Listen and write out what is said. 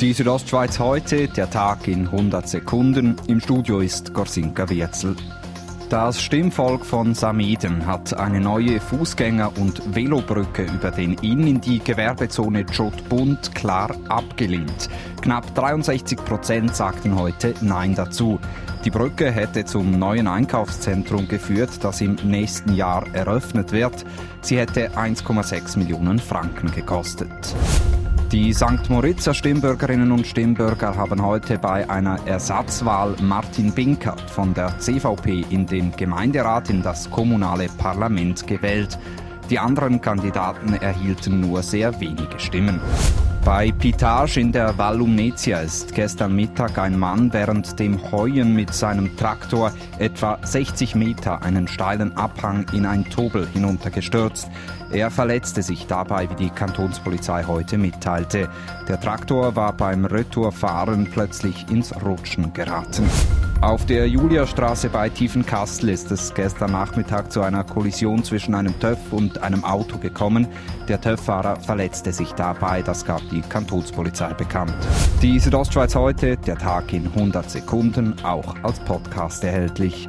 Die Südostschweiz heute, der Tag in 100 Sekunden. Im Studio ist Gorsinka Wirzel. Das Stimmvolk von Samiden hat eine neue Fußgänger- und Velobrücke über den Inn in die Gewerbezone Jodbund klar abgelehnt. Knapp 63 Prozent sagten heute Nein dazu. Die Brücke hätte zum neuen Einkaufszentrum geführt, das im nächsten Jahr eröffnet wird. Sie hätte 1,6 Millionen Franken gekostet. Die St. Moritzer Stimmbürgerinnen und Stimmbürger haben heute bei einer Ersatzwahl Martin Binkert von der CVP in den Gemeinderat in das kommunale Parlament gewählt. Die anderen Kandidaten erhielten nur sehr wenige Stimmen. Bei Pitage in der Val Lumnezia ist gestern Mittag ein Mann während dem Heuen mit seinem Traktor etwa 60 Meter einen steilen Abhang in ein Tobel hinuntergestürzt. Er verletzte sich dabei, wie die Kantonspolizei heute mitteilte. Der Traktor war beim Retourfahren plötzlich ins Rutschen geraten. Auf der Juliastraße bei Tiefenkastel ist es gestern Nachmittag zu einer Kollision zwischen einem TÜV und einem Auto gekommen. Der TÜV-Fahrer verletzte sich dabei, das gab die Kantonspolizei bekannt. Die Südostschweiz heute, der Tag in 100 Sekunden, auch als Podcast erhältlich.